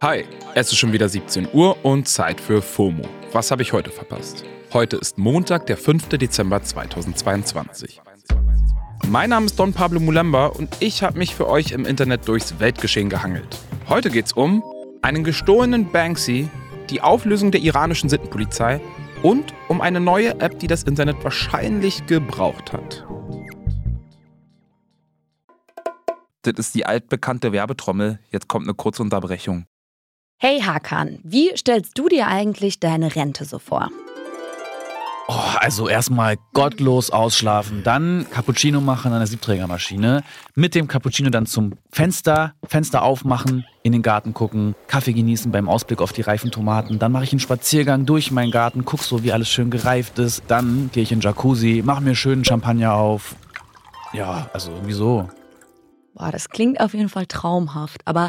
Hi, es ist schon wieder 17 Uhr und Zeit für FOMO. Was habe ich heute verpasst? Heute ist Montag, der 5. Dezember 2022. Mein Name ist Don Pablo Mulemba und ich habe mich für euch im Internet durchs Weltgeschehen gehangelt. Heute geht es um einen gestohlenen Banksy, die Auflösung der iranischen Sittenpolizei und um eine neue App, die das Internet wahrscheinlich gebraucht hat. Das ist die altbekannte Werbetrommel. Jetzt kommt eine kurze Unterbrechung. Hey Hakan, wie stellst du dir eigentlich deine Rente so vor? Oh, also erstmal gottlos ausschlafen, dann Cappuccino machen an der Siebträgermaschine, mit dem Cappuccino dann zum Fenster, Fenster aufmachen, in den Garten gucken, Kaffee genießen beim Ausblick auf die reifen Tomaten, dann mache ich einen Spaziergang durch meinen Garten, guck so, wie alles schön gereift ist, dann gehe ich in den Jacuzzi, mache mir schönen Champagner auf. Ja, also irgendwie so. Boah, das klingt auf jeden Fall traumhaft. Aber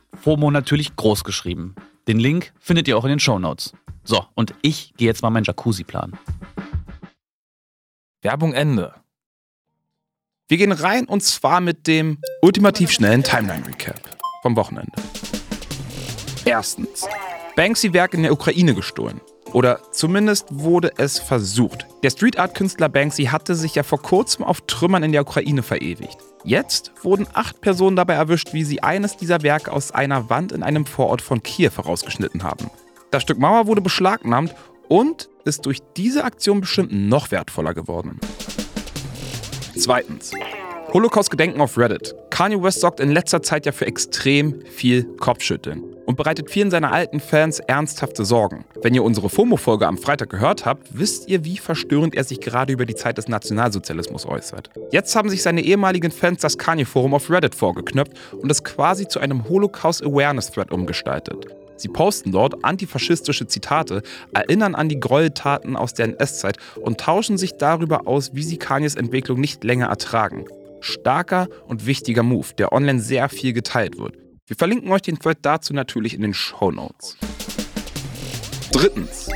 FOMO natürlich groß geschrieben. Den Link findet ihr auch in den Show Notes. So, und ich gehe jetzt mal meinen Jacuzzi planen. Werbung Ende. Wir gehen rein und zwar mit dem ultimativ schnellen Timeline-Recap vom Wochenende. Erstens. Banksy-Werk in der Ukraine gestohlen. Oder zumindest wurde es versucht. Der Street Art Künstler Banksy hatte sich ja vor kurzem auf Trümmern in der Ukraine verewigt. Jetzt wurden acht Personen dabei erwischt, wie sie eines dieser Werke aus einer Wand in einem Vorort von Kiew herausgeschnitten haben. Das Stück Mauer wurde beschlagnahmt und ist durch diese Aktion bestimmt noch wertvoller geworden. Zweitens. Holocaust-Gedenken auf Reddit. Kanye West sorgt in letzter Zeit ja für extrem viel Kopfschütteln und bereitet vielen seiner alten Fans ernsthafte Sorgen. Wenn ihr unsere FOMO-Folge am Freitag gehört habt, wisst ihr, wie verstörend er sich gerade über die Zeit des Nationalsozialismus äußert. Jetzt haben sich seine ehemaligen Fans das Kanye-Forum auf Reddit vorgeknöpft und es quasi zu einem Holocaust-Awareness-Thread umgestaltet. Sie posten dort antifaschistische Zitate, erinnern an die Gräueltaten aus der NS-Zeit und tauschen sich darüber aus, wie sie Kanyes Entwicklung nicht länger ertragen. Starker und wichtiger Move, der online sehr viel geteilt wird. Wir verlinken euch den Thread dazu natürlich in den Show Notes. Drittens.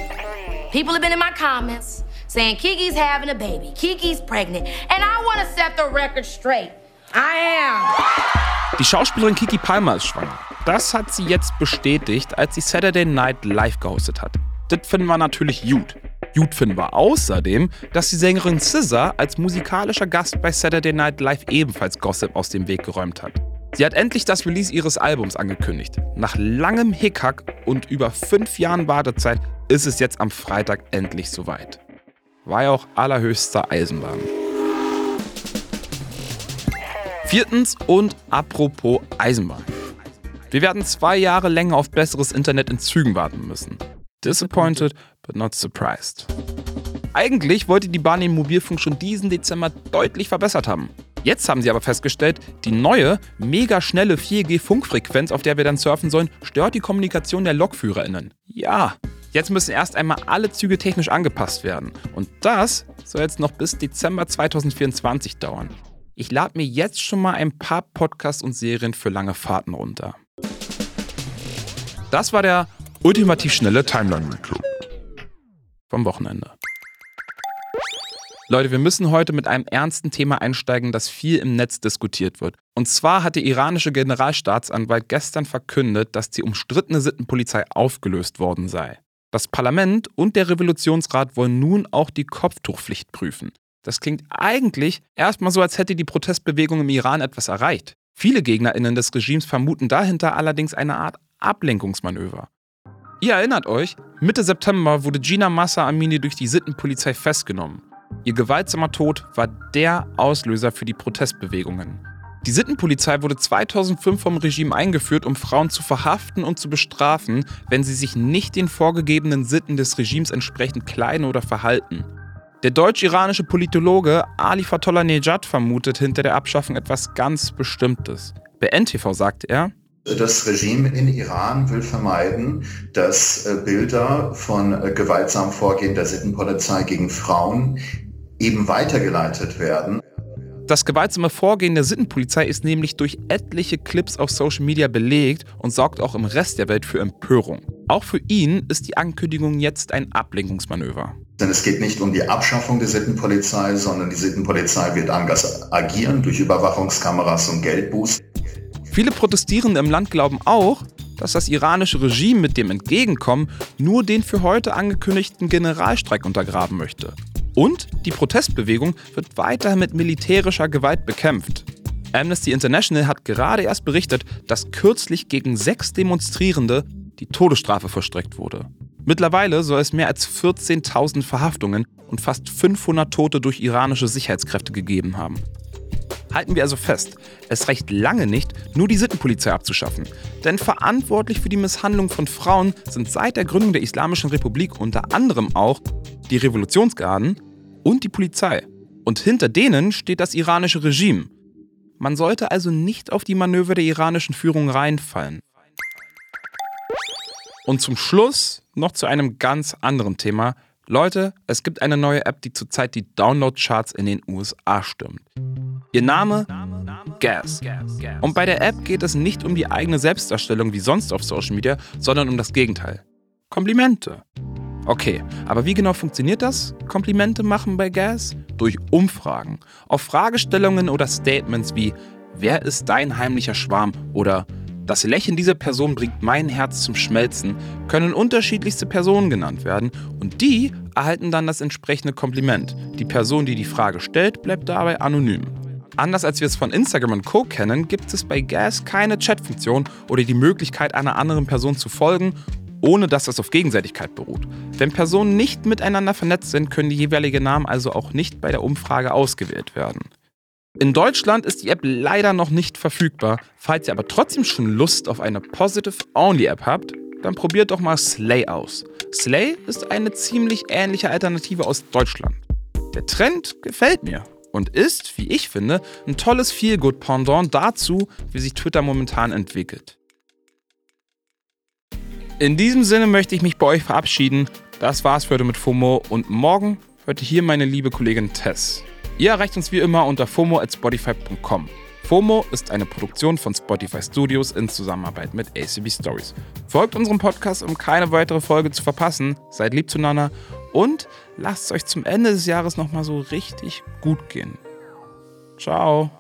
People have been in my comments saying Kiki's having a baby, Kiki's pregnant, and I want to set the record straight. I am. Die Schauspielerin Kiki Palmer ist schwanger. Das hat sie jetzt bestätigt, als sie Saturday Night Live gehostet hat. Das finden wir natürlich gut. Gut finden wir außerdem, dass die Sängerin SZA als musikalischer Gast bei Saturday Night Live ebenfalls Gossip aus dem Weg geräumt hat. Sie hat endlich das Release ihres Albums angekündigt. Nach langem Hickhack und über fünf Jahren Wartezeit ist es jetzt am Freitag endlich soweit. War ja auch allerhöchster Eisenbahn. Viertens und apropos Eisenbahn. Wir werden zwei Jahre länger auf besseres Internet in Zügen warten müssen. Disappointed, but not surprised. Eigentlich wollte die Bahn den Mobilfunk schon diesen Dezember deutlich verbessert haben. Jetzt haben sie aber festgestellt, die neue, mega schnelle 4G-Funkfrequenz, auf der wir dann surfen sollen, stört die Kommunikation der LokführerInnen. Ja, jetzt müssen erst einmal alle Züge technisch angepasst werden. Und das soll jetzt noch bis Dezember 2024 dauern. Ich lade mir jetzt schon mal ein paar Podcasts und Serien für lange Fahrten runter. Das war der ultimativ schnelle Timeline Recap vom Wochenende. Leute, wir müssen heute mit einem ernsten Thema einsteigen, das viel im Netz diskutiert wird. Und zwar hat der iranische Generalstaatsanwalt gestern verkündet, dass die umstrittene Sittenpolizei aufgelöst worden sei. Das Parlament und der Revolutionsrat wollen nun auch die Kopftuchpflicht prüfen. Das klingt eigentlich erstmal so, als hätte die Protestbewegung im Iran etwas erreicht. Viele GegnerInnen des Regimes vermuten dahinter allerdings eine Art Ablenkungsmanöver. Ihr erinnert euch, Mitte September wurde Gina Massa Amini durch die Sittenpolizei festgenommen. Ihr gewaltsamer Tod war der Auslöser für die Protestbewegungen. Die Sittenpolizei wurde 2005 vom Regime eingeführt, um Frauen zu verhaften und zu bestrafen, wenn sie sich nicht den vorgegebenen Sitten des Regimes entsprechend kleiden oder verhalten. Der deutsch-iranische Politologe Ali Fatollah Nejad vermutet hinter der Abschaffung etwas ganz Bestimmtes. Bei NTV sagt er, das Regime in Iran will vermeiden, dass äh, Bilder von äh, gewaltsamem Vorgehen der Sittenpolizei gegen Frauen eben weitergeleitet werden. Das gewaltsame Vorgehen der Sittenpolizei ist nämlich durch etliche Clips auf Social Media belegt und sorgt auch im Rest der Welt für Empörung. Auch für ihn ist die Ankündigung jetzt ein Ablenkungsmanöver. Denn es geht nicht um die Abschaffung der Sittenpolizei, sondern die Sittenpolizei wird anders agieren durch Überwachungskameras und Geldbuß. Viele Protestierende im Land glauben auch, dass das iranische Regime mit dem Entgegenkommen nur den für heute angekündigten Generalstreik untergraben möchte. Und die Protestbewegung wird weiter mit militärischer Gewalt bekämpft. Amnesty International hat gerade erst berichtet, dass kürzlich gegen sechs Demonstrierende die Todesstrafe verstreckt wurde. Mittlerweile soll es mehr als 14.000 Verhaftungen und fast 500 Tote durch iranische Sicherheitskräfte gegeben haben. Halten wir also fest, es reicht lange nicht, nur die Sittenpolizei abzuschaffen. Denn verantwortlich für die Misshandlung von Frauen sind seit der Gründung der Islamischen Republik unter anderem auch die Revolutionsgarden und die Polizei. Und hinter denen steht das iranische Regime. Man sollte also nicht auf die Manöver der iranischen Führung reinfallen. Und zum Schluss noch zu einem ganz anderen Thema. Leute, es gibt eine neue App, die zurzeit die Download-Charts in den USA stimmt. Ihr Name? Gas. Und bei der App geht es nicht um die eigene Selbstdarstellung wie sonst auf Social Media, sondern um das Gegenteil. Komplimente. Okay, aber wie genau funktioniert das? Komplimente machen bei Gas? Durch Umfragen. Auf Fragestellungen oder Statements wie Wer ist dein heimlicher Schwarm? oder Das Lächeln dieser Person bringt mein Herz zum Schmelzen, können unterschiedlichste Personen genannt werden und die erhalten dann das entsprechende Kompliment. Die Person, die die Frage stellt, bleibt dabei anonym. Anders als wir es von Instagram und Co. kennen, gibt es bei Gas keine Chatfunktion oder die Möglichkeit, einer anderen Person zu folgen, ohne dass das auf Gegenseitigkeit beruht. Wenn Personen nicht miteinander vernetzt sind, können die jeweiligen Namen also auch nicht bei der Umfrage ausgewählt werden. In Deutschland ist die App leider noch nicht verfügbar. Falls ihr aber trotzdem schon Lust auf eine Positive-Only-App habt, dann probiert doch mal Slay aus. Slay ist eine ziemlich ähnliche Alternative aus Deutschland. Der Trend gefällt mir und ist, wie ich finde, ein tolles Feel-Good-Pendant dazu, wie sich Twitter momentan entwickelt. In diesem Sinne möchte ich mich bei euch verabschieden. Das war's für heute mit FOMO und morgen hört ihr hier meine liebe Kollegin Tess. Ihr erreicht uns wie immer unter FOMO at Spotify.com. FOMO ist eine Produktion von Spotify Studios in Zusammenarbeit mit ACB Stories. Folgt unserem Podcast, um keine weitere Folge zu verpassen. Seid lieb zueinander und lasst es euch zum Ende des Jahres nochmal so richtig gut gehen. Ciao.